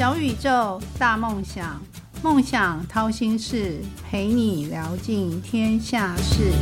小宇宙，大梦想，梦想掏心事，陪你聊尽天下事。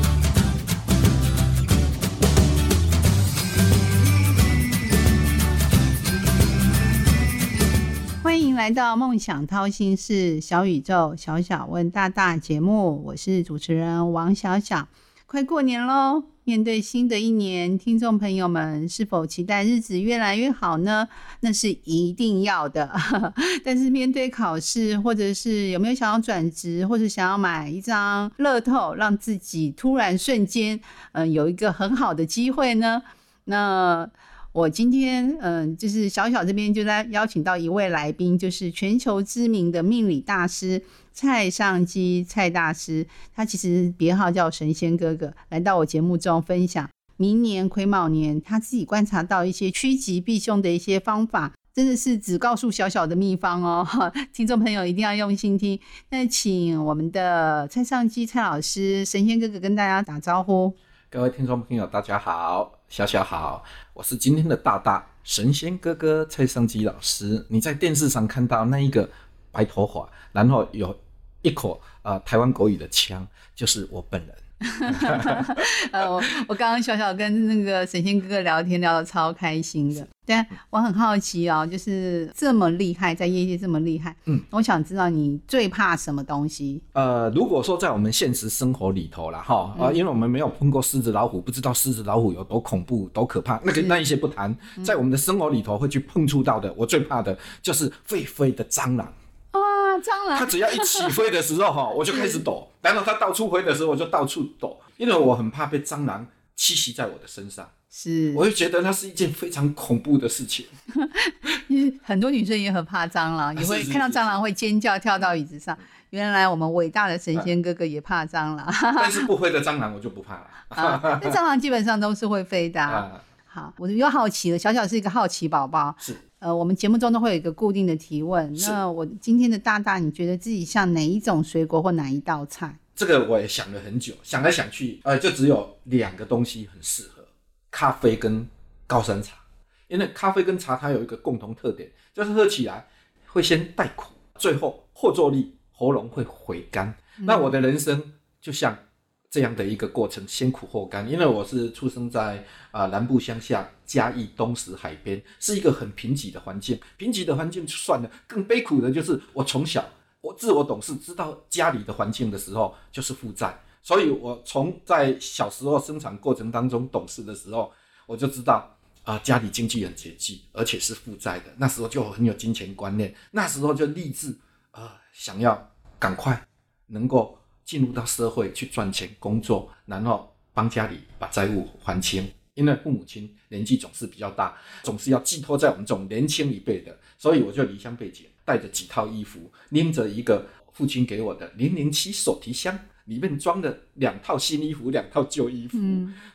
欢迎来到梦想掏心事小宇宙，小小问大大节目，我是主持人王小小。快过年喽！面对新的一年，听众朋友们是否期待日子越来越好呢？那是一定要的。但是面对考试，或者是有没有想要转职，或者想要买一张乐透，让自己突然瞬间，嗯，有一个很好的机会呢？那我今天，嗯，就是小小这边就在邀请到一位来宾，就是全球知名的命理大师。蔡尚基，蔡大师，他其实别号叫神仙哥哥，来到我节目中分享明年癸卯年他自己观察到一些趋吉避凶的一些方法，真的是只告诉小小的秘方哦，听众朋友一定要用心听。那请我们的蔡尚基蔡老师，神仙哥哥跟大家打招呼。各位听众朋友，大家好，小小好，我是今天的大大神仙哥哥蔡尚基老师。你在电视上看到那一个白头发，然后有。一口啊，台湾国语的腔，就是我本人。呃，我我刚刚小小跟那个神仙哥哥聊天，聊得超开心的。对，我很好奇哦，就是这么厉害，在业界这么厉害，嗯，我想知道你最怕什么东西？呃，如果说在我们现实生活里头了哈，啊，因为我们没有碰过狮子老虎，不知道狮子老虎有多恐怖、多可怕。那个那一些不谈，在我们的生活里头会去碰触到的，我最怕的就是会飞的蟑螂。蟑螂，它只要一起飞的时候哈，我就开始抖；然后它到处飞的时候，我就到处抖，因为我很怕被蟑螂栖息在我的身上。是，我就觉得那是一件非常恐怖的事情。很多女生也很怕蟑螂，也会看到蟑螂会尖叫，跳到椅子上。原来我们伟大的神仙哥哥也怕蟑螂，但是不飞的蟑螂我就不怕了。那蟑螂基本上都是会飞的。好，我又好奇了，小小是一个好奇宝宝。是。呃，我们节目中都会有一个固定的提问。那我今天的大大，你觉得自己像哪一种水果或哪一道菜？这个我也想了很久，想来想去，呃，就只有两个东西很适合：咖啡跟高山茶。因为咖啡跟茶它有一个共同特点，就是喝起来会先带苦，最后后坐力，喉咙会回甘。那我的人生就像。这样的一个过程，先苦后甘。因为我是出生在啊南部乡下嘉义东石海边，是一个很贫瘠的环境。贫瘠的环境就算了，更悲苦的就是我从小我自我懂事，知道家里的环境的时候就是负债。所以我从在小时候生产过程当中懂事的时候，我就知道啊家里经济很拮据，而且是负债的。那时候就很有金钱观念，那时候就立志啊想要赶快能够。进入到社会去赚钱工作，然后帮家里把债务还清。因为父母亲年纪总是比较大，总是要寄托在我们这种年轻一辈的，所以我就离乡背井，带着几套衣服，拎着一个父亲给我的零零七手提箱，里面装的两套新衣服，两套旧衣服，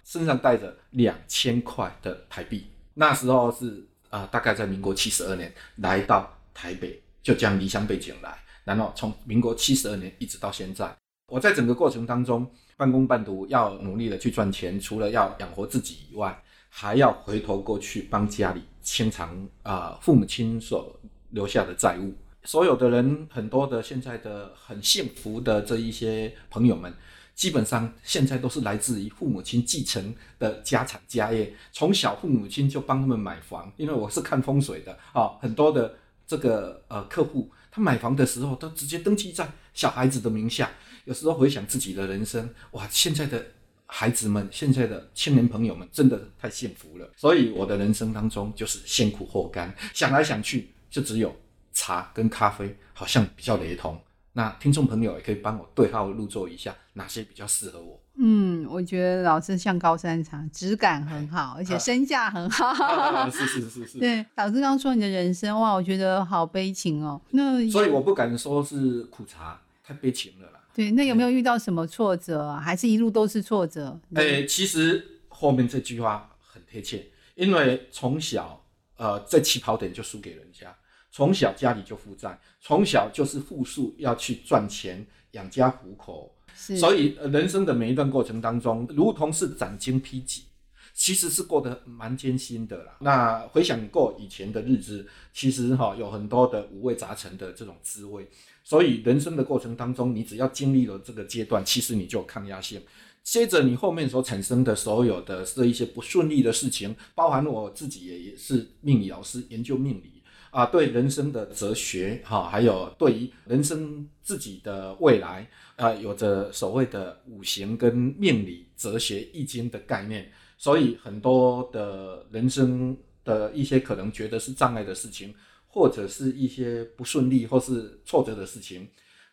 身上带着两千块的台币。那时候是啊，大概在民国七十二年来到台北，就将离乡背井来，然后从民国七十二年一直到现在。我在整个过程当中半工半读，要努力的去赚钱，除了要养活自己以外，还要回头过去帮家里清偿啊父母亲所留下的债务。所有的人，很多的现在的很幸福的这一些朋友们，基本上现在都是来自于父母亲继承的家产家业。从小父母亲就帮他们买房，因为我是看风水的啊，很多的这个呃客户，他买房的时候都直接登记在小孩子的名下。有时候回想自己的人生，哇，现在的孩子们，现在的青年朋友们，真的太幸福了。所以我的人生当中就是先苦后甘，想来想去，就只有茶跟咖啡好像比较雷同。那听众朋友也可以帮我对号入座一下，哪些比较适合我？嗯，我觉得老师像高山茶，质感很好，而且身价很好。是是是是。对，老师刚刚说你的人生，哇，我觉得好悲情哦。那所以我不敢说是苦茶，太悲情了啦。对，那有没有遇到什么挫折啊？还是一路都是挫折？哎，其实后面这句话很贴切，因为从小呃在起跑点就输给人家，从小家里就负债，从小就是负数要去赚钱养家糊口，所以人生的每一段过程当中，如同是斩荆披棘，其实是过得蛮艰辛的啦。那回想过以前的日子，其实哈有很多的五味杂陈的这种滋味。所以人生的过程当中，你只要经历了这个阶段，其实你就有抗压性。接着你后面所产生的所有的这一些不顺利的事情，包含我自己也是命理老师，研究命理啊，对人生的哲学哈，还有对于人生自己的未来啊，有着所谓的五行跟命理哲学易经的概念。所以很多的人生的一些可能觉得是障碍的事情。或者是一些不顺利或是挫折的事情，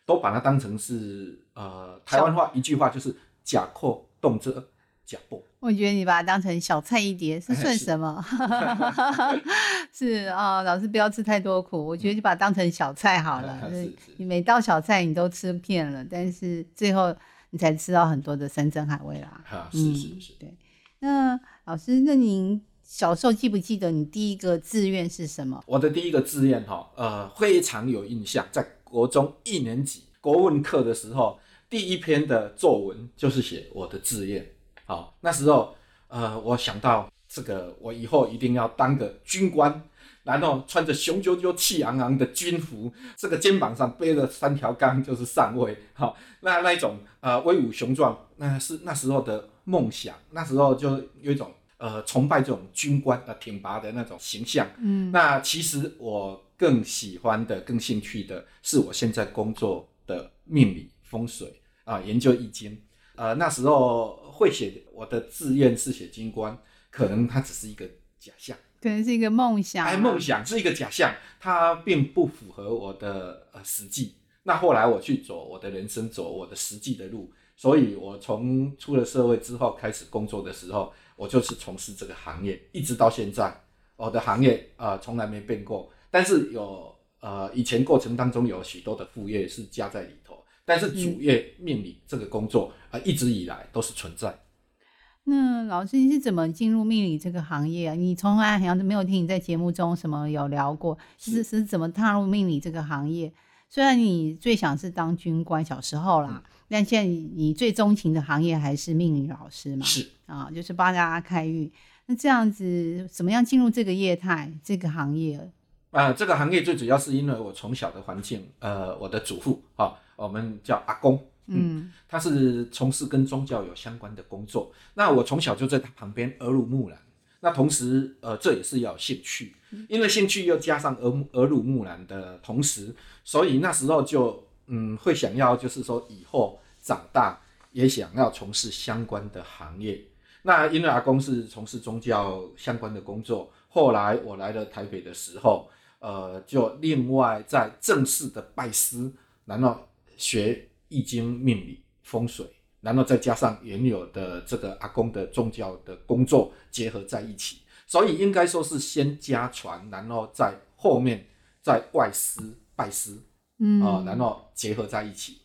都把它当成是呃台湾话一句话就是“假阔动辄假破”。我觉得你把它当成小菜一碟是算什么？是啊，老师不要吃太多苦。我觉得就把它当成小菜好了。你每道小菜你都吃遍了，但是最后你才吃到很多的山珍海味啦。啊，是是是。对，那老师，那您。小时候记不记得你第一个志愿是什么？我的第一个志愿哈，呃，非常有印象，在国中一年级国文课的时候，第一篇的作文就是写我的志愿。好，那时候呃，我想到这个，我以后一定要当个军官，然后穿着雄赳赳、气昂昂的军服，这个肩膀上背着三条杠，就是上尉。好，那那一种呃威武雄壮，那是那时候的梦想。那时候就有一种。呃，崇拜这种军官呃挺拔的那种形象。嗯，那其实我更喜欢的、更兴趣的是我现在工作的命理风水啊，研究易经。呃，那时候会写我的志愿是写军官，可能它只是一个假象，可能是一个梦想。哎，梦想是一个假象，它并不符合我的呃实际。那后来我去走我的人生，走我的实际的路。所以我从出了社会之后开始工作的时候。我就是从事这个行业，一直到现在，我的行业呃从来没变过。但是有呃以前过程当中有许多的副业是加在里头，但是主业命理这个工作啊一直以来都是存在。那老师你是怎么进入命理这个行业啊？你从来好像都没有听你在节目中什么有聊过，是是怎么踏入命理这个行业？虽然你最想是当军官，小时候啦，但现在你最钟情的行业还是命理老师嘛？是啊，就是帮大家开运。那这样子怎么样进入这个业态、这个行业？啊，这个行业最主要是因为我从小的环境，呃，我的祖父啊，我们叫阿公，嗯，他是从事跟宗教有相关的工作，那我从小就在他旁边耳濡目染。那同时，呃，这也是要兴趣，因为兴趣又加上耳耳濡目染的同时，所以那时候就嗯会想要，就是说以后长大也想要从事相关的行业。那因为阿公是从事宗教相关的工作，后来我来了台北的时候，呃，就另外在正式的拜师，然后学易经、命理、风水。然后再加上原有的这个阿公的宗教的工作结合在一起，所以应该说是先家传，然后在后面在外师拜师，嗯啊，然后结合在一起，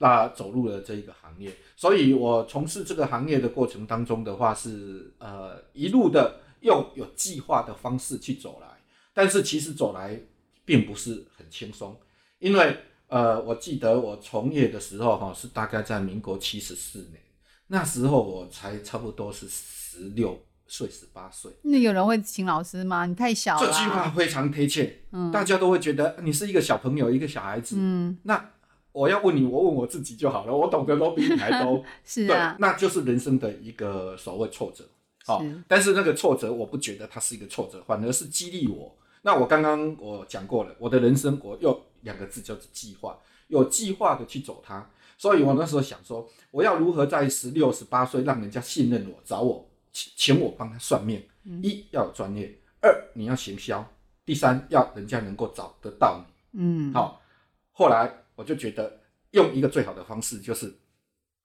那走入了这一个行业。所以我从事这个行业的过程当中的话，是呃一路的用有计划的方式去走来，但是其实走来并不是很轻松，因为。呃，我记得我从业的时候，哈，是大概在民国七十四年，那时候我才差不多是十六岁、十八岁。那有人会请老师吗？你太小了。这句话非常贴切，嗯，大家都会觉得你是一个小朋友，一个小孩子，嗯，那我要问你，我问我自己就好了，我懂得都比你还多，是啊，那就是人生的一个所谓挫折，好，但是那个挫折，我不觉得它是一个挫折，反而是激励我。那我刚刚我讲过了，我的人生我又。两个字叫做计划，有计划的去走它。所以我那时候想说，我要如何在十六、十八岁让人家信任我，找我请请我帮他算命。一要有专业，二你要行销，第三要人家能够找得到你。嗯，好。后来我就觉得用一个最好的方式就是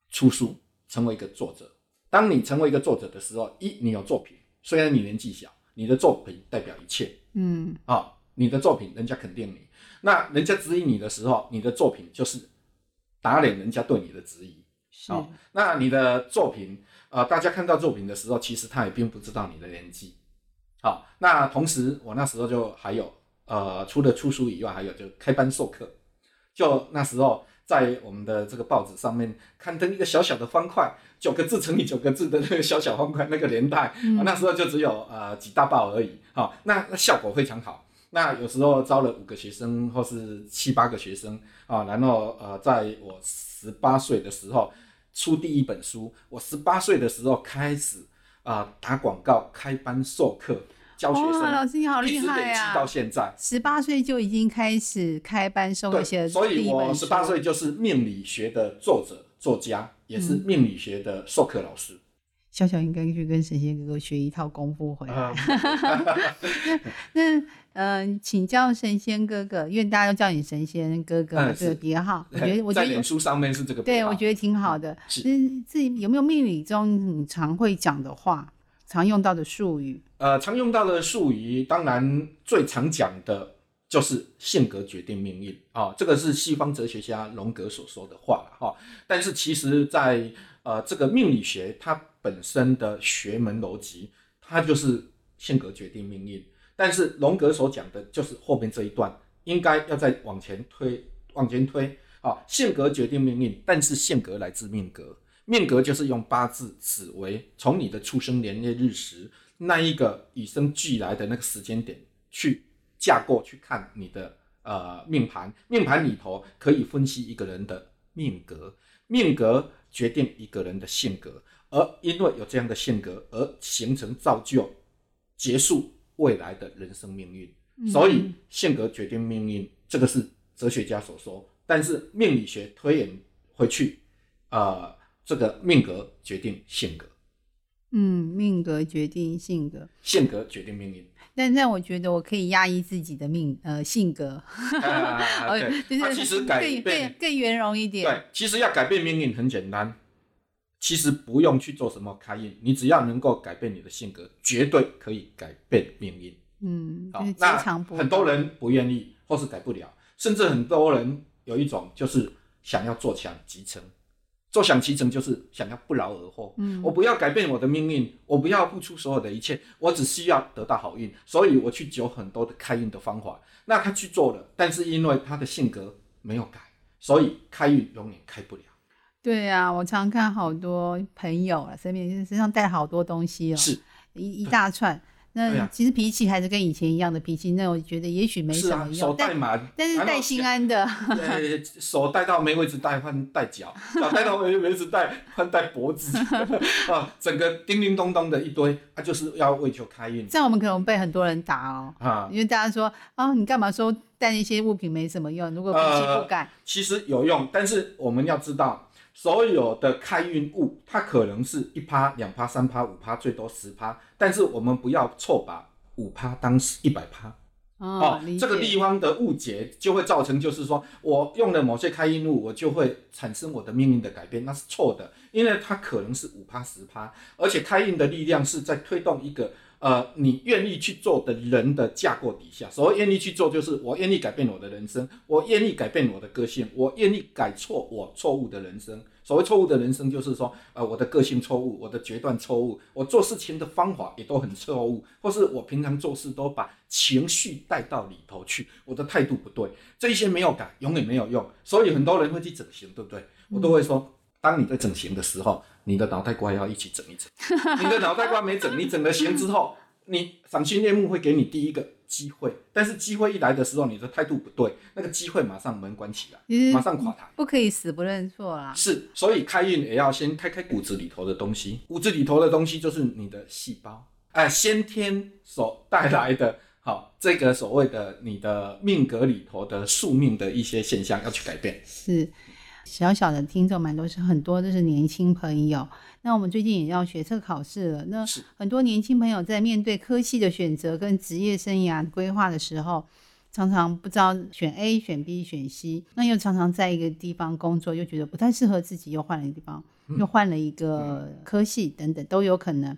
出书，成为一个作者。当你成为一个作者的时候，一你有作品，虽然你年纪小，你的作品代表一切。嗯，啊，你的作品人家肯定你。那人家质疑你的时候，你的作品就是打脸人家对你的质疑。好，那你的作品，呃，大家看到作品的时候，其实他也并不知道你的年纪。好，那同时我那时候就还有，呃，除了出书以外，还有就开班授课。就那时候在我们的这个报纸上面刊登一个小小的方块，九个字乘以九个字的那个小小方块，那个年代，啊那时候就只有呃几大报而已，好、那那效果非常好。那有时候招了五个学生或是七八个学生啊，然后呃，在我十八岁的时候出第一本书，我十八岁的时候开始啊、打广告、开班授课、教学生，哇，老师你好厉害积到啊！现在。十八岁就已经开始开班授课写对，了所以我十八岁就是命理学的作者、作家，也是命理学的授课老师。小小应该去跟神仙哥哥学一套功夫回来。啊，那嗯、呃请教神仙哥哥，因为大家都叫你神仙哥哥这个是别号，我觉得我觉得在脸书上面是这个对，我觉得挺好的。是是自己有没有命理中你常会讲的话，常用到的术语？呃，常用到的术语，当然最常讲的就是性格决定命运啊、这个是西方哲学家荣格所说的话了哈、但是其实在，呃这个命理学它本身的学门逻辑，它就是性格决定命运。但是荣格所讲的就是后面这一段，应该要再往前推，往前推啊、性格决定命运，但是性格来自命格。命格就是用八字、紫微，从你的出生年月日时那一个与生俱来的那个时间点去架构去看你的呃命盘，命盘里头可以分析一个人的命格，命格决定一个人的性格，而因为有这样的性格而形成造就结束未来的人生命运。所以性格决定命运，这个是哲学家所说，但是命理学推演回去，呃，这个命格决定性格，嗯，命格决定性格。性格决定命运。但但我觉得我可以压抑自己的命呃性格，啊，呃 对，它就是其实改更变更更圆融一点。对，其实要改变命运很简单，其实不用去做什么开运，你只要能够改变你的性格，绝对可以改变命运。嗯，好就是截那很多人不愿意，或是改不了，甚至很多人有一种就是想要做强集成。坐享其成就是想要不劳而获，嗯我不要改变我的命运，我不要付出所有的一切，我只需要得到好运，所以我去求很多的开运的方法。那他去做了，但是因为他的性格没有改，所以开运永远开不了。对啊，我常看好多朋友啊，身边身上带好多东西哦，是一一大串。那其实脾气还是跟以前一样的脾气，那我觉得也许没什么用，手带但满，但是带心安的，对，手带到没位置带换带脚，脚带到没位置带换带脖子，啊，整个叮叮咚咚的一堆，啊，就是要为求开运这样我们可能被很多人打哦，啊。因为大家说啊，你干嘛说带那些物品没什么用？如果脾气不改，其实有用，但是我们要知道，所有的开运物，它可能是一趴、两趴、三趴、五趴，最多十趴，但是我们不要错把五趴当一百趴。哦，这个地方的误解就会造成，就是说我用了某些开运物，我就会产生我的命运的改变，那是错的，因为它可能是五趴十趴，而且开运的力量是在推动一个呃你愿意去做的人的架构底下。所谓愿意去做，就是我愿意改变我的人生，我愿意改变我的个性，我愿意改错我错误的人生。所谓错误的人生，就是说，呃，我的个性错误，我的决断错误，我做事情的方法也都很错误，或是我平常做事都把情绪带到里头去，我的态度不对，这一些没有改，永远没有用。所以很多人会去整形，对不对？我都会说，当你在整形的时候，你的脑袋瓜要一起整一整。你 的脑袋瓜没整，你整了形之后，你赏心悦目会给你第一个机会，但是机会一来的时候，你的态度不对，那个机会马上门关起来，马上垮台。不可以死不认错啦。是，所以开运也要先开开骨子里头的东西，骨子里头的东西就是你的细胞，哎、先天所带来的，好，这个所谓的你的命格里头的宿命的一些现象要去改变。是小小的听众蛮多，是很多都是年轻朋友。那我们最近也要学测考试了，那很多年轻朋友在面对科系的选择跟职业生涯规划的时候，常常不知道选 A、选 B、选 C，那又常常在一个地方工作，又觉得不太适合自己，又换了一个地方，又换了一个科系等等都有可能。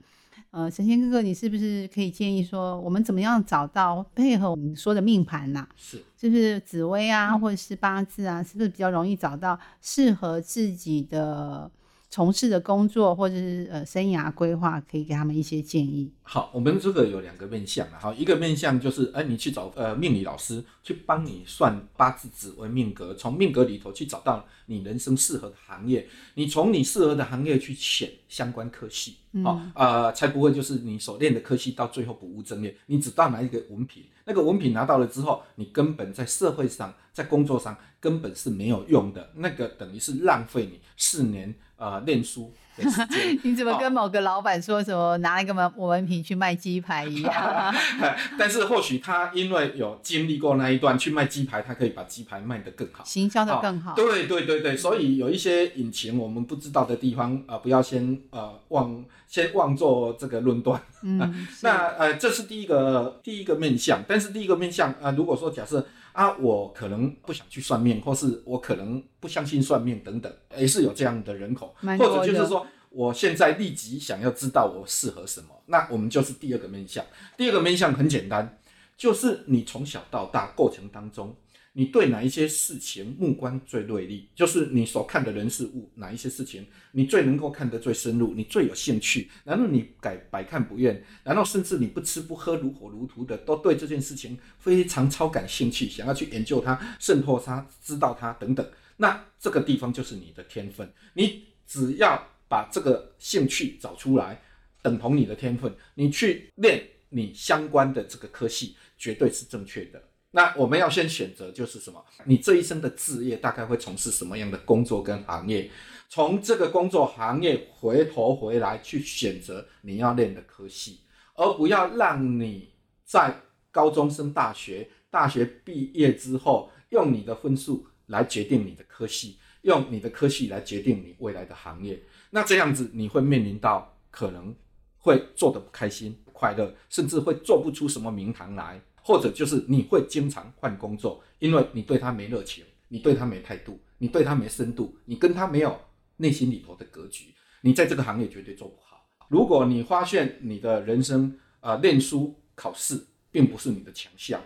呃，神仙哥哥，你是不是可以建议说，我们怎么样找到配合我们说的命盘呐、是，就是紫薇啊，或者是八字啊，是不是比较容易找到适合自己的从事的工作，或者是呃生涯规划，可以给他们一些建议？好，我们这个有两个面向啊，好，一个面向就是，哎，你去找呃命理老师去帮你算八字、紫微命格，从命格里头去找到你人生适合的行业，你从你适合的行业去选相关科系，好、呃，才不会就是你所练的科系到最后不务正业，你只到拿一个文凭，那个文凭拿到了之后，你根本在社会上、在工作上根本是没有用的，那个等于是浪费你四年呃练书的时间。你怎么跟某个老板说什么拿一个文文凭去卖鸡排一样？但是或许他因为有经历过那一段去卖鸡排，他可以把鸡排卖得更好。行销的更好。对对对对，所以有一些隐情我们不知道的地方啊、呃不要先呃妄先妄做这个论断。嗯，那呃，这是第一个第一个面向，但是第一个面向啊、呃如果说假设啊，我可能不想去算命，或是我可能不相信算命等等，也是有这样的人口，或者就是说。我现在立即想要知道我适合什么，那我们就是第二个面向。第二个面向很简单，就是你从小到大过程当中，你对哪一些事情目光最锐利，就是你所看的人事物，哪一些事情你最能够看得最深入，你最有兴趣，然后你改百看不厌，然后甚至你不吃不喝如火如荼的，都对这件事情非常超感兴趣，想要去研究它、渗透它、知道它等等。那这个地方就是你的天分，你只要把这个兴趣找出来，等同你的天分，你去练你相关的这个科系，绝对是正确的。那我们要先选择就是什么？你这一生的志业大概会从事什么样的工作跟行业？从这个工作行业回头回来去选择你要练的科系，而不要让你在高中升大学，大学毕业之后用你的分数来决定你的科系，用你的科系来决定你未来的行业。那这样子你会面临到可能会做得不开心、不快乐，甚至会做不出什么名堂来，或者就是你会经常换工作，因为你对他没热情，你对他没态度，你对他没深度，你跟他没有内心里头的格局，你在这个行业绝对做不好。如果你发现你的人生呃练书考试并不是你的强项，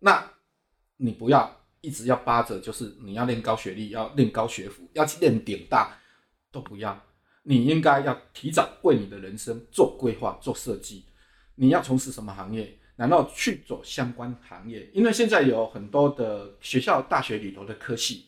那你不要一直要扒着，就是你要练高学历，要练高学府，要去练顶大，都不要。你应该要提早为你的人生做规划、做设计。你要从事什么行业？然后去走相关行业，因为现在有很多的学校、大学里头的科系，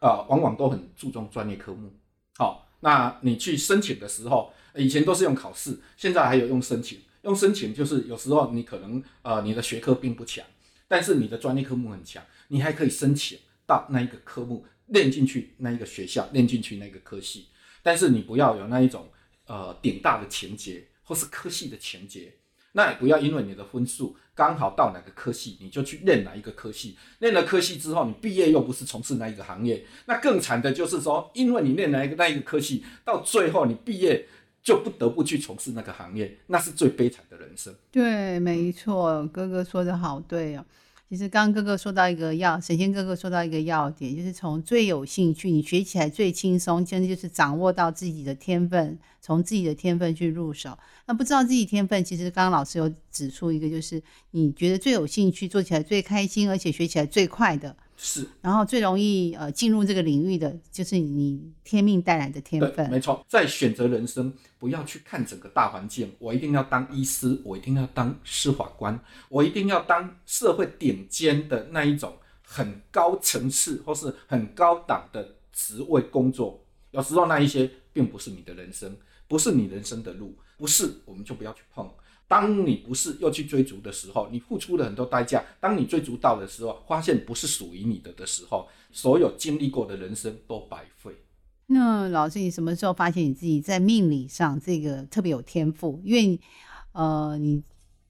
啊、往往都很注重专业科目。好、那你去申请的时候，以前都是用考试，现在还有用申请。用申请就是有时候你可能呃你的学科并不强，但是你的专业科目很强，你还可以申请到那一个科目练进去那一个学校，练进去那个科系。但是你不要有那一种呃顶大的情节，或是科系的情节。那也不要因为你的分数刚好到哪个科系，你就去练哪一个科系。练了科系之后，你毕业又不是从事那一个行业，那更惨的就是说，因为你练哪一个那一个科系，到最后你毕业就不得不去从事那个行业，那是最悲惨的人生。对，没错，哥哥说的好对哦。其实刚刚哥哥说到一个要，神仙哥哥说到一个要点，就是从最有兴趣，你学起来最轻松，真的就是掌握到自己的天分，从自己的天分去入手。那不知道自己天分，其实刚刚老师有指出一个，就是你觉得最有兴趣，做起来最开心，而且学起来最快的，是然后最容易呃进入这个领域的，就是你天命带来的天，分。没错，在选择人生，不要去看整个大环境。我一定要当医师，我一定要当司法官，我一定要当社会顶尖的那一种很高层次或是很高档的职位工作。有时候那一些并不是你的人生，不是你人生的路，不是我们就不要去碰。当你不是又去追逐的时候，你付出了很多代价。当你追逐到的时候，发现不是属于你的的时候，所有经历过的人生都白费。那老师，你什么时候发现你自己在命理上这个特别有天赋？因为呃，你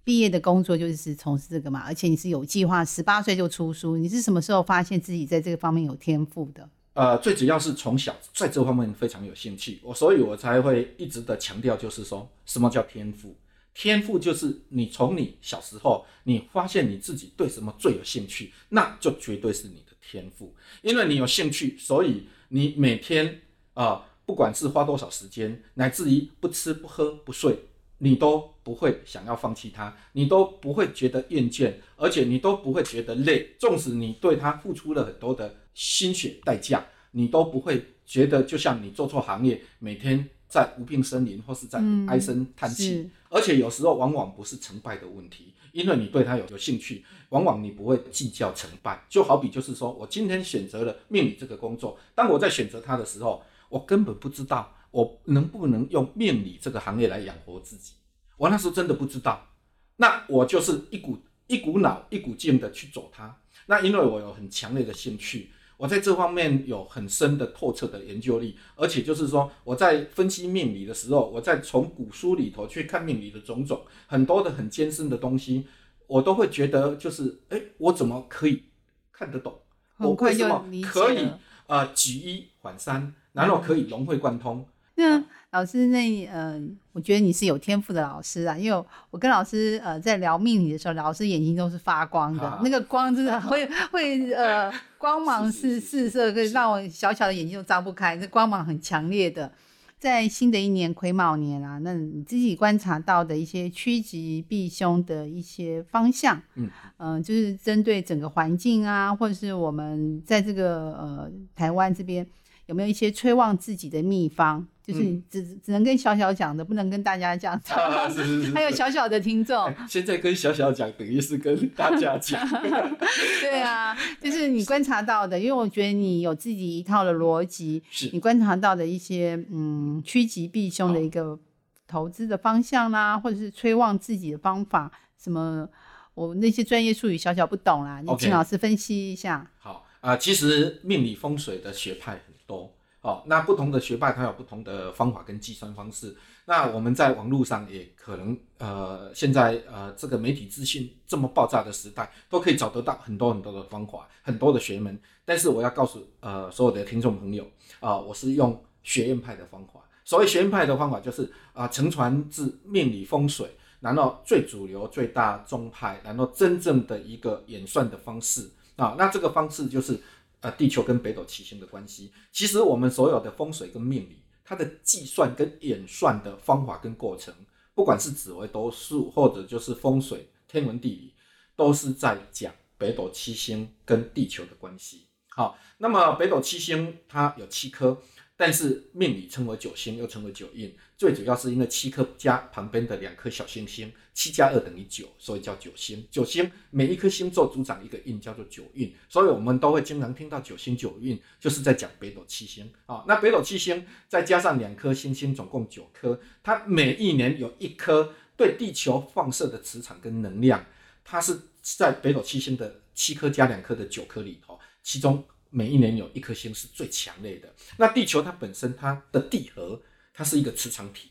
毕业的工作就是从事这个嘛，而且你是有计划，十八岁就出书。你是什么时候发现自己在这个方面有天赋的？呃，最主要是从小在这方面非常有兴趣，我所以我才会一直的强调，就是说什么叫天赋？天赋就是你从你小时候，你发现你自己对什么最有兴趣，那就绝对是你的天赋，因为你有兴趣，所以你每天啊、不管是花多少时间，乃至于不吃不喝不睡，你都不会想要放弃它，你都不会觉得厌倦，而且你都不会觉得累。纵使你对它付出了很多的心血代价，你都不会觉得就像你做错行业，每天在无病呻吟或是在嗯唉声叹气，是而且有时候往往不是成败的问题，因为你对他有有兴趣，往往你不会计较成败。就好比就是说我今天选择了命理这个工作，当我在选择它的时候，我根本不知道我能不能用命理这个行业来养活自己，我那时候真的不知道。那我就是一股一股脑一股劲的去走它。那因为我有很强烈的兴趣，我在这方面有很深的透彻的研究力，而且就是说我在分析命理的时候，我在从古书里头去看命理的种种，很多的很艰深的东西，我都会觉得就是，哎，我怎么可以看得懂？我为什么可以了。呃举一反三，然后可以融会贯通？那老师那呃，我觉得你是有天赋的老师啊，因为我跟老师呃在聊命理的时候，老师眼睛都是发光的，啊那个光真的 会会呃光芒四四射，可以让我小小的眼睛都张不开，这光芒很强烈的。在新的一年癸卯年啊，那你自己观察到的一些趋吉避凶的一些方向，嗯呃就是针对整个环境啊，或者是我们在这个呃台湾这边有没有一些催旺自己的秘方？就是你只、只能跟小小讲的，不能跟大家讲的。啊，是是是，还有小小的听众，哎现在跟小小讲，等于是跟大家讲。对啊，就是你观察到的，因为我觉得你有自己一套的逻辑，是你观察到的一些嗯趋吉避凶的一个投资的方向啦，或者是催旺自己的方法，什么我那些专业术语小小不懂啦，你请老师分析一下。好啊、其实命理风水的学派哦，那不同的学派它有不同的方法跟计算方式。那我们在网络上也可能呃，现在呃这个媒体资讯这么爆炸的时代，都可以找得到很多很多的方法，很多的学门。但是我要告诉呃所有的听众朋友啊、我是用学院派的方法。所谓学院派的方法，就是啊、承传自命理风水，然后最主流、最大宗派，然后真正的一个演算的方式啊。那这个方式就是呃地球跟北斗七星的关系。其实我们所有的风水跟命理，它的计算跟演算的方法跟过程，不管是紫微斗数或者就是风水、天文地理，都是在讲北斗七星跟地球的关系。好，那么北斗七星它有七颗，但是命理称为九星，又称为九印。最主要是因为七颗加旁边的两颗小星星，七加二等于九，所以叫九星。九星每一颗星座主掌一个印，叫做九运。所以我们都会经常听到九星九运，就是在讲北斗七星啊、那北斗七星再加上两颗星星，总共九颗，它每一年有一颗对地球放射的磁场跟能量，它是在北斗七星的七颗加两颗的九颗里头，其中每一年有一颗星是最强烈的。那地球它本身它的地核，它是一个磁场体，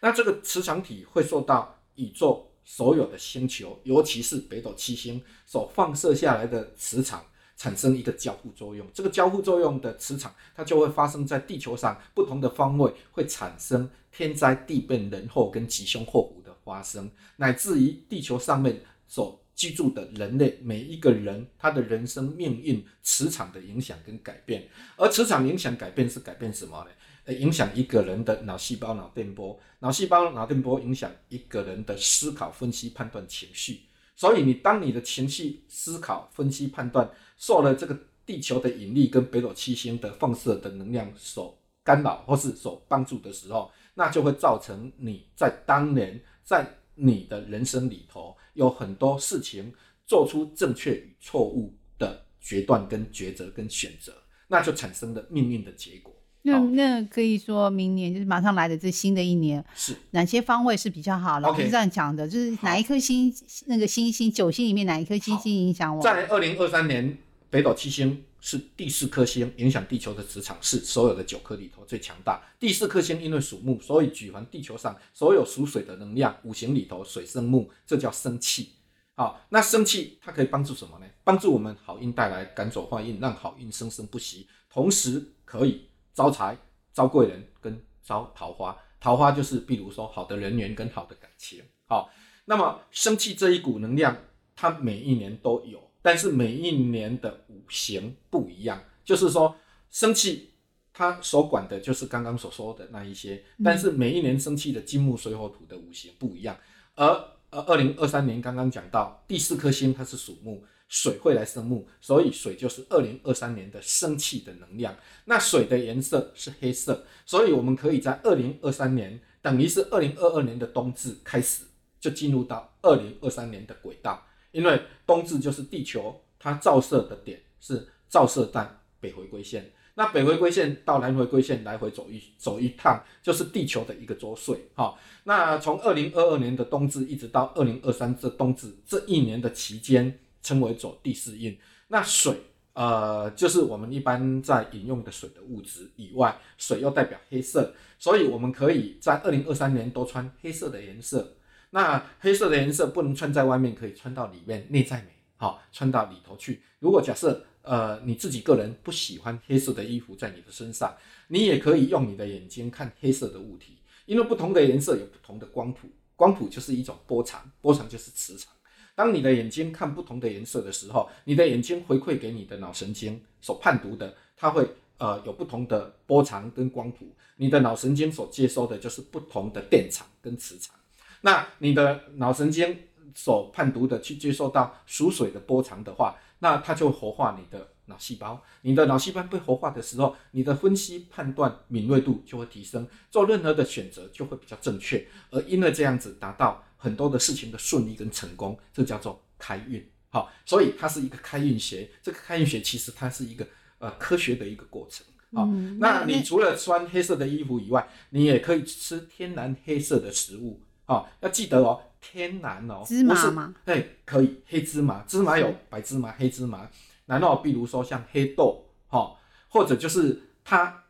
那这个磁场体会受到宇宙所有的星球，尤其是北斗七星所放射下来的磁场。产生一个交互作用，这个交互作用的磁场，它就会发生在地球上不同的方位，会产生天灾地变、人祸跟吉凶祸福的发生，乃至于地球上面所居住的人类每一个人他的人生命运磁场的影响跟改变，而磁场影响改变是改变什么呢？呃，影响一个人的脑细胞脑电波，脑细胞脑电波影响一个人的思考、分析、判断、情绪。所以你当你的情绪、思考、分析、判断受了这个地球的引力跟北斗七星的放射的能量所干扰或是所帮助的时候，那就会造成你在当年在你的人生里头有很多事情做出正确与错误的决断跟抉择跟选择，那就产生了命运的结果。那那可以说明年就是马上来的这新的一年，是哪些方位是比较好？老师这样讲的，就是哪一颗星那个星星九星里面哪一颗星星影响我？在二零二三年，北斗七星是第四颗星，影响地球的磁场是所有的九颗里头最强大。第四颗星因为属木，所以举凡地球上所有属水的能量，五行里头水生木，这叫生气。好，那生气它可以帮助什么呢？帮助我们好运带来，赶走坏运，让好运生生不息。同时可以招财、招贵人跟招桃花。桃花就是比如说好的人缘跟好的感情。好，那么生气这一股能量，它每一年都有，但是每一年的五行不一样，就是说生气它所管的就是刚刚所说的那一些，但是每一年生气的金木水火土的五行不一样，而呃二零二三年刚刚讲到第四颗星它是属木，水会来生木，所以水就是二零二三年的生气的能量。那水的颜色是黑色，所以我们可以在二零二三年，等于是二零二二年的冬至开始，就进入到二零二三年的轨道。因为冬至就是地球它照射的点是照射在北回归线，那北回归线到南回归线来回走一走一趟，就是地球的一个周岁。哈，那从二零二二年的冬至一直到二零二三这冬至这一年的期间。称为走第四运。那水，呃，就是我们一般在饮用的水的物质以外，水又代表黑色，所以我们可以在二零二三年都穿黑色的颜色。那黑色的颜色不能穿在外面，可以穿到里面，内在美，好，穿到里头去。如果假设，呃，你自己个人不喜欢黑色的衣服在你的身上，你也可以用你的眼睛看黑色的物体，因为不同的颜色有不同的光谱，光谱就是一种波长，波长就是磁场。当你的眼睛看不同的颜色的时候，你的眼睛回馈给你的脑神经所判读的，它会呃有不同的波长跟光谱。你的脑神经所接收的就是不同的电场跟磁场。那你的脑神经所判读的去接受到属水的波长的话，那它就活化你的脑细胞。你的脑细胞被活化的时候，你的分析判断敏锐度就会提升，做任何的选择就会比较正确。而因为这样子达到。很多的事情的顺利跟成功，这叫做开运，好，所以它是一个开运学。这个开运学其实它是一个呃科学的一个过程，好，那你除了穿黑色的衣服以外，你也可以吃天然黑色的食物，好，要记得哦，天然哦，芝麻吗？哎，可以，黑芝麻，芝麻有白芝麻、黑芝麻，然后比如说像黑豆，哈，或者就是它。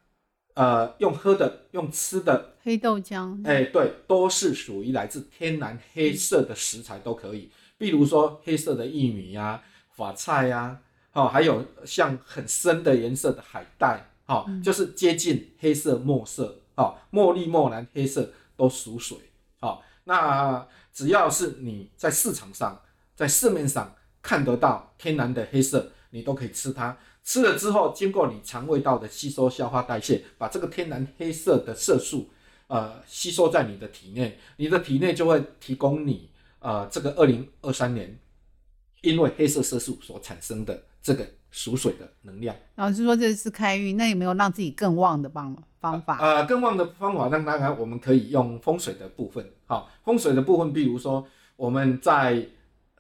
呃，用喝的、用吃的黑豆浆，哎，对，都是属于来自天然黑色的食材都可以。比如说黑色的薏米呀、法菜呀，哦，还有像很深的颜色的海带，哦，就是接近黑色墨色，哦，墨绿、墨蓝、黑色都属水，哦，那只要是你在市场上、在市面上看得到天然的黑色，你都可以吃它。吃了之后，经过你肠胃道的吸收、消化、代谢，把这个天然黑色的色素，呃，吸收在你的体内，你的体内就会提供你，呃，这个二零二三年，因为黑色色素所产生的这个属水的能量。老师说这是开运，那有没有让自己更旺的方方法？呃，更旺的方法，那当然我们可以用风水的部分。好，风水的部分，比如说我们在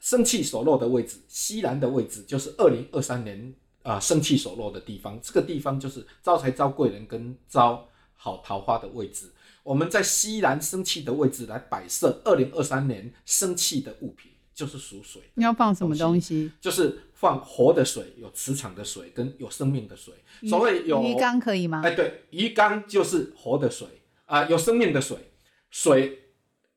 生气所落的位置，西南的位置，就是二零二三年。啊，生气所落的地方，这个地方就是招财、招贵人跟招好桃花的位置。我们在西南生气的位置来摆设二零二三年生气的物品，就是属水。你要放什么东西？就是放活的水，有磁场的水跟有生命的水。所谓有鱼缸可以吗？哎，对，鱼缸就是活的水啊，有生命的水。水，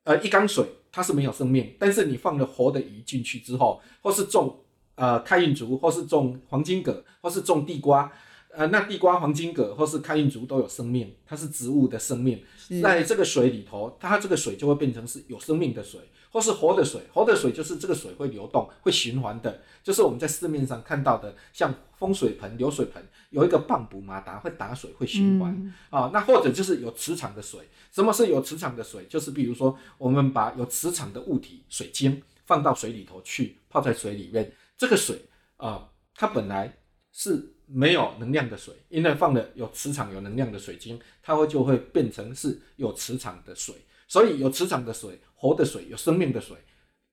呃，一缸水它是没有生命，但是你放了活的鱼进去之后，或是种。呃，开运竹，或是种黄金葛，或是种地瓜，呃，那地瓜、黄金葛或是开运竹都有生命，它是植物的生命，在这个水里头，它这个水就会变成是有生命的水，或是活的水。活的水就是这个水会流动、会循环的，就是我们在市面上看到的，像风水盆、流水盆，有一个棒补马达会打水、会循环啊。那或者就是有磁场的水。什么是有磁场的水？就是比如说，我们把有磁场的物体，水晶放到水里头去，泡在水里面。这个水啊，它本来是没有能量的水，因为放了有磁场、有能量的水晶，它会就会变成是有磁场的水。所以有磁场的水、活的水、有生命的水，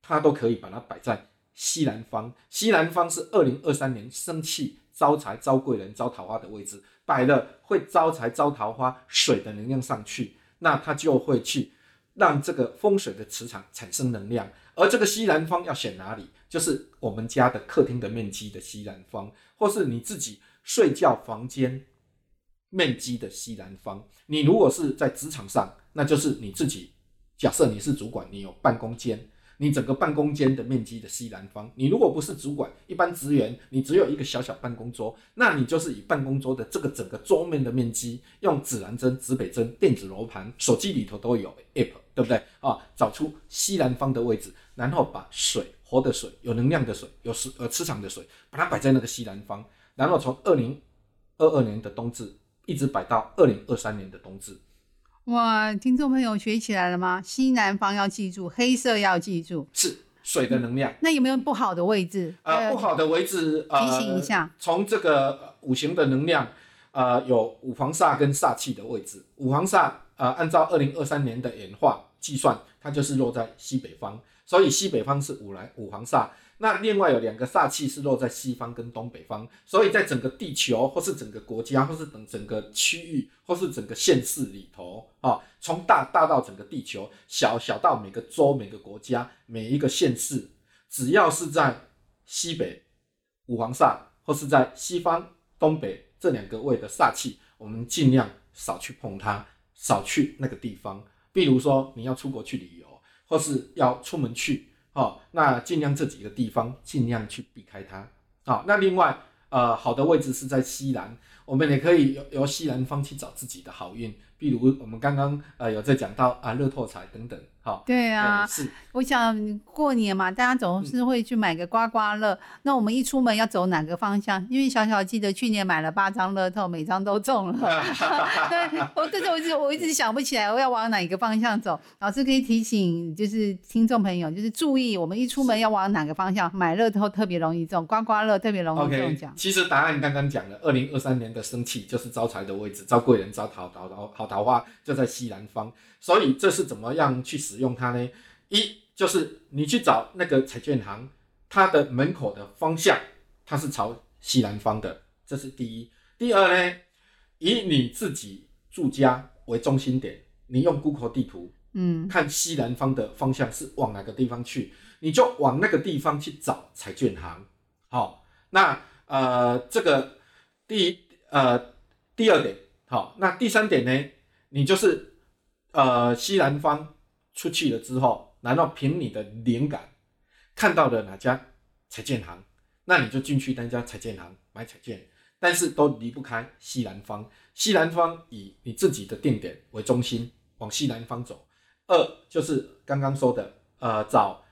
它都可以把它摆在西南方。西南方是二零二三年生气、招财、招贵人、招桃花的位置，摆了会招财、招桃花水的能量上去，那它就会去让这个风水的磁场产生能量。而这个西南方要选哪里？就是我们家的客厅的面积的西南方，或是你自己睡觉房间面积的西南方。你如果是在职场上，那就是你自己。假设你是主管，你有办公间，你整个办公间的面积的西南方。你如果不是主管，一般职员，你只有一个小小办公桌，那你就是以办公桌的这个整个桌面的面积，用指南针、指北针、电子罗盘、手机里头都有 app，对不对啊？找出西南方的位置，然后把水。活的水，有能量的水，有磁呃磁场的水，把它摆在那个西南方，然后从二零二二年的冬至一直摆到二零二三年的冬至。哇，听众朋友学起来了吗？西南方要记住，黑色要记住。是，水的能量。那有没有不好的位置？呃，不好的位置，呃，提醒一下。从这个五行的能量，呃，有五黄煞跟煞气的位置。五黄煞，呃，按照二零二三年的演化计算，它就是落在西北方，所以西北方是五来五黄煞。那另外有两个煞气是落在西方跟东北方，所以在整个地球或是整个国家或是等整个区域或是整个县市里头啊，从大大到整个地球，小小到每个州、每个国家、每一个县市，只要是在西北五黄煞或是在西方东北这两个位的煞气，我们尽量少去碰它，少去那个地方。比如说你要出国去旅游，或是要出门去。哦，那尽量这几个地方尽量去避开它。好，那另外，呃，好的位置是在西南，我们也可以由由西南方去找自己的好运。比如我们刚刚呃有在讲到啊，乐透彩等等。好，对啊，是。我想过年嘛，大家总是会去买个刮刮乐。那我们一出门要走哪个方向？因为小小记得去年买了八张乐透，每张都中了。对，我这次我一直我一直想不起来我要往哪一个方向走。老师可以提醒，就是听众朋友，就是注意，我们一出门要往哪个方向买乐透特别容易中，刮刮乐特别容易中奖。其实答案刚刚讲了，二零二三年的生气就是招财的位置，招贵人，招桃桃桃好桃花就在西南方。所以这是怎么样去使用它呢？一就是你去找那个彩券行，它的门口的方向它是朝西南方的，这是第一。第二呢，以你自己住家为中心点，你用 Google 地图，嗯，看西南方的方向是往哪个地方去，你就往那个地方去找彩券行。好，那呃这个第呃第二点，好，那第三点呢，你就是。呃，西南方出去了之后，然后凭你的灵感看到了哪家彩建行，那你就进去那家彩建行买彩建，但是都离不开西南方。西南方以你自己的定点为中心，往西南方走。二就是刚刚说的，呃，找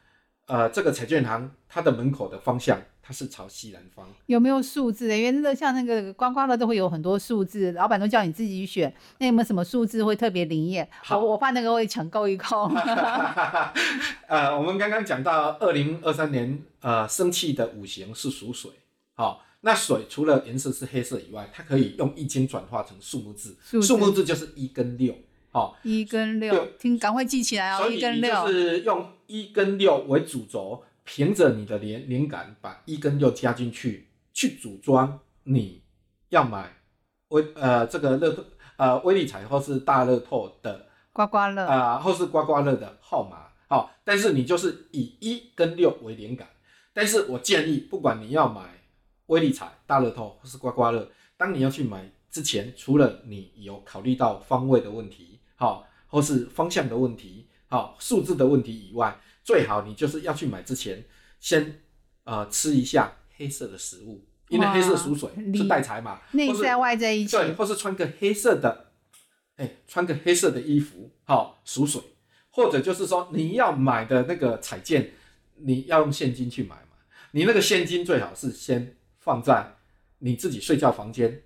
呃这个彩券行它的门口的方向。它是朝西南方，有没有数字？因为那像那个刮刮乐都会有很多数字，老板都叫你自己选。那有没有什么数字会特别灵验？好，我怕那个会抢购一空。呃，我们刚刚讲到二零二三年，呃，生气的五行是属水。好，那水除了颜色是黑色以外，它可以用易经转化成数目字，数目字就是一跟六。好，一跟六，听，赶快记起来哦。一跟六就是用一跟六为主轴。凭着你的灵灵感，把一跟六加进去，去组装你要买微呃这个乐透呃微利彩或是大乐透的刮刮乐啊，或是刮刮乐的号码，好，但是你就是以一跟六为灵感。但是我建议，不管你要买微利彩、大乐透或是刮刮乐，当你要去买之前，除了你有考虑到方位的问题，好，或是方向的问题，好，数字的问题以外。最好你就是要去买之前，先呃吃一下黑色的食物，因为黑色属水，是带财嘛。内在外在一起。对，或是穿个黑色的，哎，穿个黑色的衣服，好属水。或者就是说你要买的那个彩券，你要用现金去买嘛。你那个现金最好是先放在你自己睡觉房间。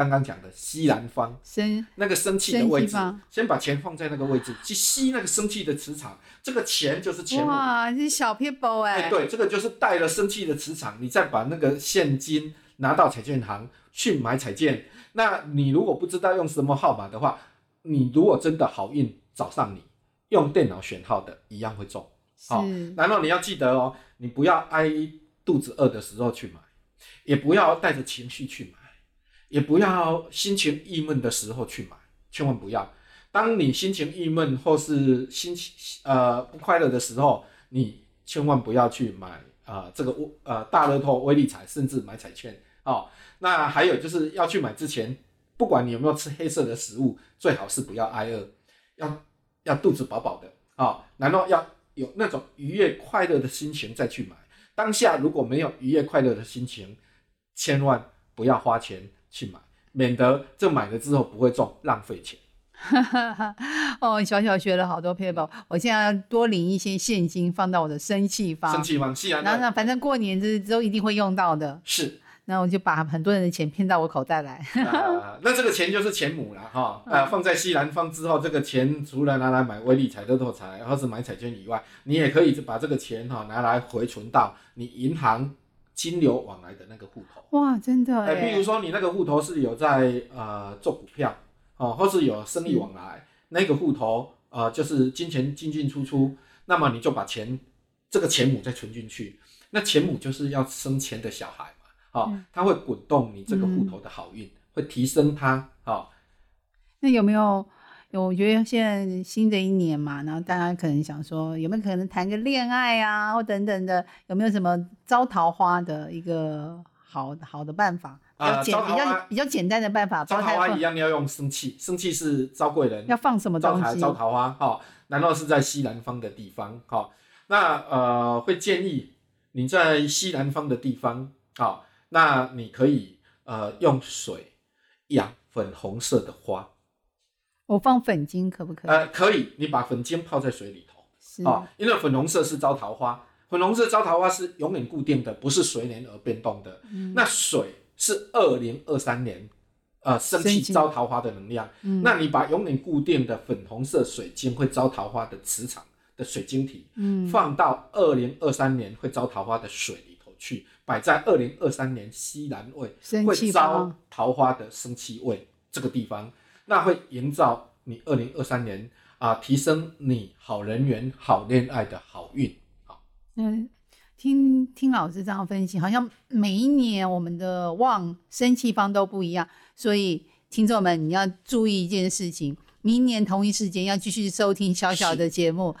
刚刚讲的西南方，生那个生气的位置，先把钱放在那个位置，去吸那个生气的磁场。这个钱就是钱。哇，这小 people 哎。对，这个就是带了生气的磁场，你再把那个现金拿到彩券行去买彩券。那你如果不知道用什么号码的话，你如果真的好运找上你，用电脑选号的一样会中。好，然后你要记得哦，你不要挨肚子饿的时候去买，也不要带着情绪去买。也不要心情郁闷的时候去买，千万不要。当你心情郁闷或是心情呃不快乐的时候，你千万不要去买啊这个呃大乐透、威力彩，甚至买彩券哦。那还有就是要去买之前，不管你有没有吃黑色的食物，最好是不要挨饿，要要肚子饱饱的啊。然后要有那种愉悦快乐的心情再去买。当下如果没有愉悦快乐的心情，千万不要花钱。去买，免得这买了之后不会中，浪费钱。哦，小小学了好多 paper，我现在要多领一些现金放到我的生气方。生气方，是啊。然后反正过年之之后一定会用到的。是。那我就把很多人的钱骗到我口袋来。啊，那这个钱就是钱母了哈，呃，放在西南方之后，这个钱除了拿来买威力彩、乐透彩或是买彩券以外，你也可以把这个钱哈拿来回存到你银行金流往来的那个户头。哇，真的哎，哎，比如说你那个户头是有在呃做股票哦，或是有生意往来，那个户头呃就是金钱进进出出，那么你就把钱这个钱母再存进去，那钱母就是要生钱的小孩嘛，哦，它会滚动你这个户头的好运，会提升它哦。那有没有？有，我觉得现在新的一年嘛，然后大家可能想说，有没有可能谈个恋爱啊，或等等的，有没有什么招桃花的一个好好的办法？比较啊简、比招桃花较比较简单的办法，招桃花一样要用生气，生气是招贵人，要放什么招东西？招桃花哈、难道是在西南方的地方哈、那呃会建议你在西南方的地方好、那你可以呃用水养粉红色的花，我放粉晶可不可以？呃可以，你把粉晶泡在水里头。是。啊、因为粉红色是招桃花，粉红色招桃花是永远固定的，不是随年而变动的。嗯。那水是二零二三年。呃，生气招桃花的能量，嗯。那你把永远固定的粉红色水晶会招桃花的磁场的水晶体，嗯。放到二零二三年会招桃花的水里头去，摆在二零二三年西南位会招桃花的生气位这个地方，那会营造你二零二三年啊、提升你好人缘、好恋爱的好运。嗯，听听老师这样分析，好像每一年我们的旺生气方都不一样，所以听众们你要注意一件事情，明年同一时间要继续收听小小的节目。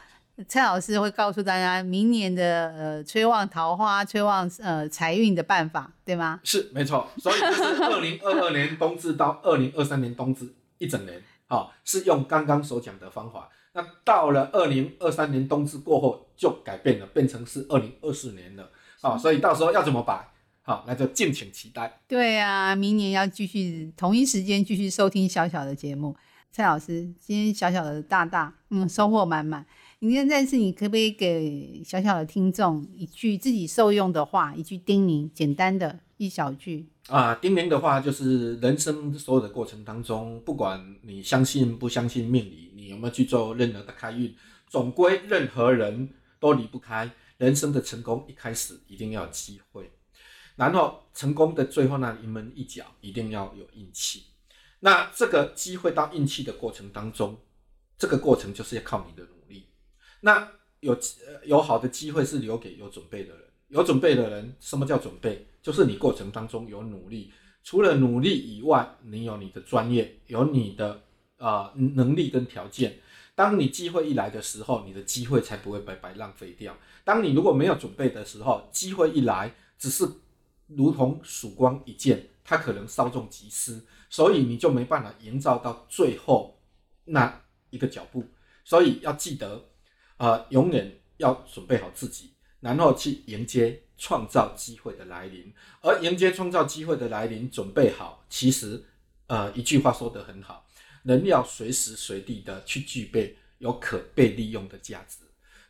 蔡老师会告诉大家明年的呃催旺桃花、催旺呃财运的办法，对吗？是没错，所以就是二零二二年冬至到二零二三年冬至一整年，啊、是用刚刚所讲的方法。那到了二零二三年冬至过后就改变了，变成是二零二四年了，啊、所以到时候要怎么摆，好、那就敬请期待。对啊，明年要继续同一时间继续收听小小的节目。蔡老师，今天小小的大大，嗯，收获满满。你现在是你可不可以给小小的听众一句自己受用的话，一句叮咛，简单的一小句？啊，叮咛的话就是人生所有的过程当中，不管你相信不相信命理，你有没有去做任何的开运，总归任何人都离不开人生的成功。一开始一定要有机会，然后成功的最后那临门一脚一定要有运气。那这个机会到运气的过程当中，这个过程就是要靠你的努力。那有有好的机会是留给有准备的人，有准备的人，什么叫准备？就是你过程当中有努力，除了努力以外，你有你的专业，有你的呃能力跟条件。当你机会一来的时候，你的机会才不会白白浪费掉。当你如果没有准备的时候，机会一来，只是如同曙光一现，它可能稍纵即逝，所以你就没办法营造到最后那一个脚步。所以要记得，呃，永远要准备好自己，然后去迎接创造机会的来临。而迎接创造机会的来临，准备好，其实，呃，一句话说得很好，人要随时随地的去具备有可被利用的价值。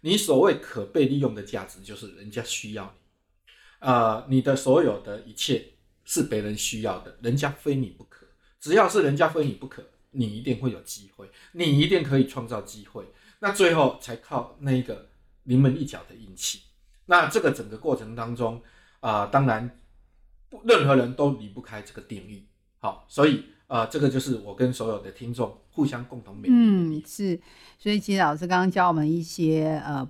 你所谓可被利用的价值，就是人家需要你，呃，你的所有的一切是别人需要的，人家非你不可。只要是人家非你不可，你一定会有机会，你一定可以创造机会。那最后才靠那一个临门一脚的运气。那这个整个过程当中，啊、当然不任何人都离不开这个定义。好，所以呃，这个就是我跟所有的听众互相共同勉励嗯，是。所以其实老师刚刚教我们一些呃，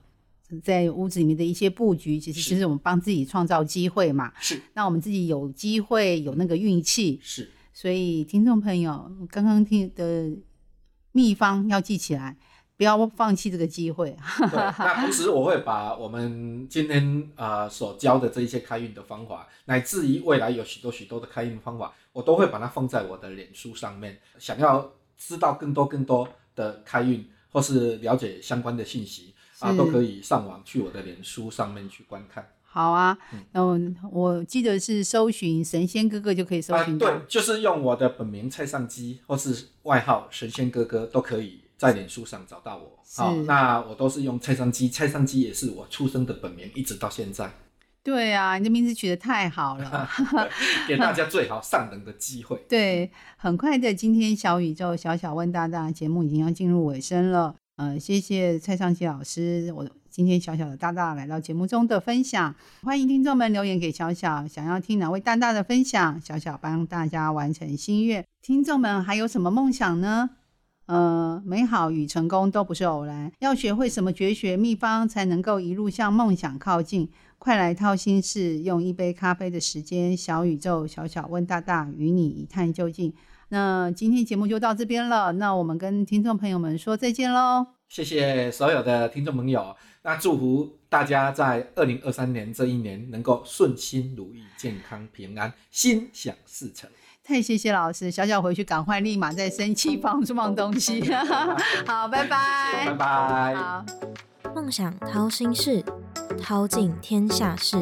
在屋子里面的一些布局，其实是就是我们帮自己创造机会嘛。是那我们自己有机会，有那个运气，是所以听众朋友刚刚听的秘方要记起来，不要放弃这个机会。对，那同时我会把我们今天呃所教的这一些开运的方法，乃至于未来有许多许多的开运方法，我都会把它放在我的脸书上面。想要知道更多更多的开运，或是了解相关的信息啊，都可以上网去我的脸书上面去观看。好啊，嗯嗯，我记得是搜寻神仙哥哥就可以搜啊，寻到。对，就是用我的本名蔡尚基，或是外号神仙哥哥，都可以在脸书上找到我。好、是那我都是用蔡尚基，蔡尚基也是我出生的本名，一直到现在。对啊，你的名字取得太好了，给大家最好上等的机会。对，很快的，今天小宇宙小小问大大节目已经要进入尾声了。呃，谢谢蔡尚基老师，我今天小小的大大来到节目中的分享，欢迎听众们留言给小小，想要听哪位大大的分享，小小帮大家完成心愿。听众们还有什么梦想呢？呃，美好与成功都不是偶然，要学会什么绝学秘方，才能够一路向梦想靠近。快来掏心事，用一杯咖啡的时间，小宇宙小小问大大，与你一探究竟。那今天节目就到这边了，那我们跟听众朋友们说再见喽。谢谢所有的听众朋友，那祝福大家在二零二三年这一年能够顺心如意、健康平安、心想事成。太谢谢老师，小小回去赶快立马在生气放放东西。好，拜拜，拜拜。好。梦想掏心事，掏尽天下事。